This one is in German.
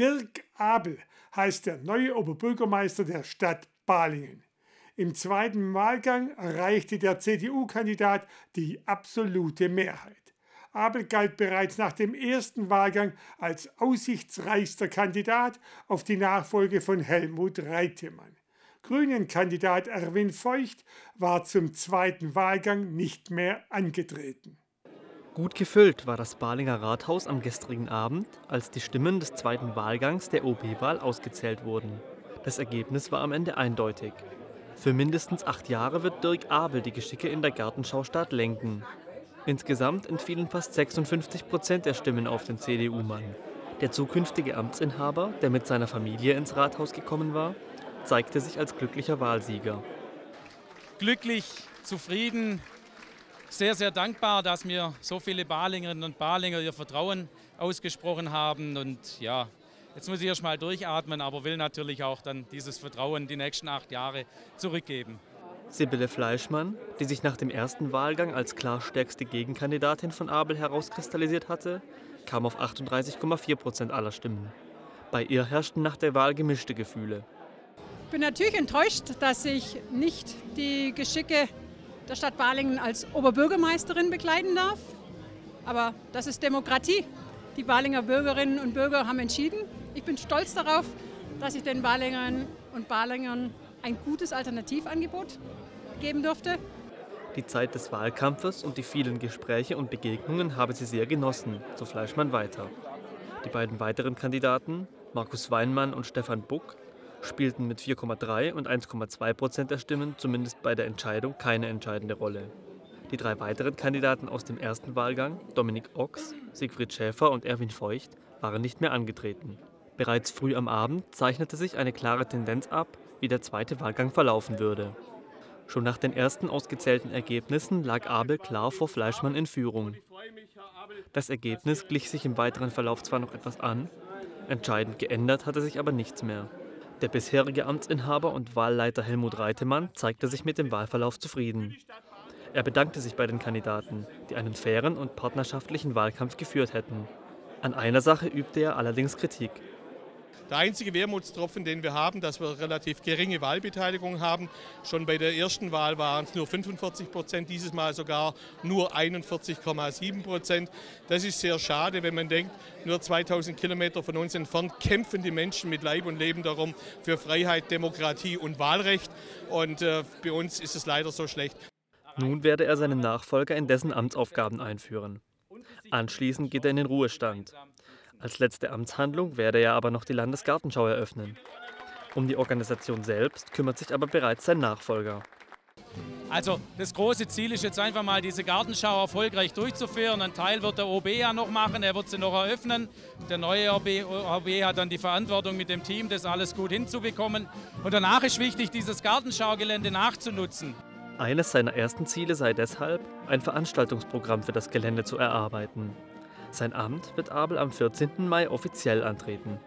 Dirk Abel heißt der neue Oberbürgermeister der Stadt Balingen. Im zweiten Wahlgang erreichte der CDU-Kandidat die absolute Mehrheit. Abel galt bereits nach dem ersten Wahlgang als aussichtsreichster Kandidat auf die Nachfolge von Helmut Reitemann. Grünen-Kandidat Erwin Feucht war zum zweiten Wahlgang nicht mehr angetreten. Gut gefüllt war das Balinger Rathaus am gestrigen Abend, als die Stimmen des zweiten Wahlgangs der OB-Wahl ausgezählt wurden. Das Ergebnis war am Ende eindeutig. Für mindestens acht Jahre wird Dirk Abel die Geschicke in der Gartenschaustadt lenken. Insgesamt entfielen fast 56 Prozent der Stimmen auf den CDU-Mann. Der zukünftige Amtsinhaber, der mit seiner Familie ins Rathaus gekommen war, zeigte sich als glücklicher Wahlsieger. Glücklich, zufrieden, sehr, sehr dankbar, dass mir so viele Balingerinnen und Balinger ihr Vertrauen ausgesprochen haben. Und ja, jetzt muss ich erst mal durchatmen, aber will natürlich auch dann dieses Vertrauen die nächsten acht Jahre zurückgeben. Sibylle Fleischmann, die sich nach dem ersten Wahlgang als klar stärkste Gegenkandidatin von Abel herauskristallisiert hatte, kam auf 38,4 Prozent aller Stimmen. Bei ihr herrschten nach der Wahl gemischte Gefühle. Ich bin natürlich enttäuscht, dass ich nicht die Geschicke der Stadt Balingen als Oberbürgermeisterin begleiten darf. Aber das ist Demokratie. Die Balinger Bürgerinnen und Bürger haben entschieden. Ich bin stolz darauf, dass ich den Balingern und Balingern ein gutes Alternativangebot geben durfte. Die Zeit des Wahlkampfes und die vielen Gespräche und Begegnungen habe sie sehr genossen, so Fleischmann weiter. Die beiden weiteren Kandidaten, Markus Weinmann und Stefan Buck, spielten mit 4,3 und 1,2 Prozent der Stimmen zumindest bei der Entscheidung keine entscheidende Rolle. Die drei weiteren Kandidaten aus dem ersten Wahlgang, Dominik Ochs, Siegfried Schäfer und Erwin Feucht, waren nicht mehr angetreten. Bereits früh am Abend zeichnete sich eine klare Tendenz ab, wie der zweite Wahlgang verlaufen würde. Schon nach den ersten ausgezählten Ergebnissen lag Abel klar vor Fleischmann in Führung. Das Ergebnis glich sich im weiteren Verlauf zwar noch etwas an, entscheidend geändert hatte sich aber nichts mehr. Der bisherige Amtsinhaber und Wahlleiter Helmut Reitemann zeigte sich mit dem Wahlverlauf zufrieden. Er bedankte sich bei den Kandidaten, die einen fairen und partnerschaftlichen Wahlkampf geführt hätten. An einer Sache übte er allerdings Kritik. Der einzige Wermutstropfen, den wir haben, dass wir relativ geringe Wahlbeteiligung haben. Schon bei der ersten Wahl waren es nur 45 Prozent, dieses Mal sogar nur 41,7 Prozent. Das ist sehr schade, wenn man denkt, nur 2000 Kilometer von uns entfernt kämpfen die Menschen mit Leib und Leben darum für Freiheit, Demokratie und Wahlrecht. Und äh, bei uns ist es leider so schlecht. Nun werde er seinen Nachfolger in dessen Amtsaufgaben einführen. Anschließend geht er in den Ruhestand. Als letzte Amtshandlung werde er aber noch die Landesgartenschau eröffnen. Um die Organisation selbst kümmert sich aber bereits sein Nachfolger. Also das große Ziel ist jetzt einfach mal diese Gartenschau erfolgreich durchzuführen. Ein Teil wird der OB ja noch machen, er wird sie noch eröffnen. Der neue OB, OB hat dann die Verantwortung mit dem Team, das alles gut hinzubekommen. Und danach ist wichtig, dieses Gartenschaugelände nachzunutzen. Eines seiner ersten Ziele sei deshalb, ein Veranstaltungsprogramm für das Gelände zu erarbeiten. Sein Amt wird Abel am 14. Mai offiziell antreten.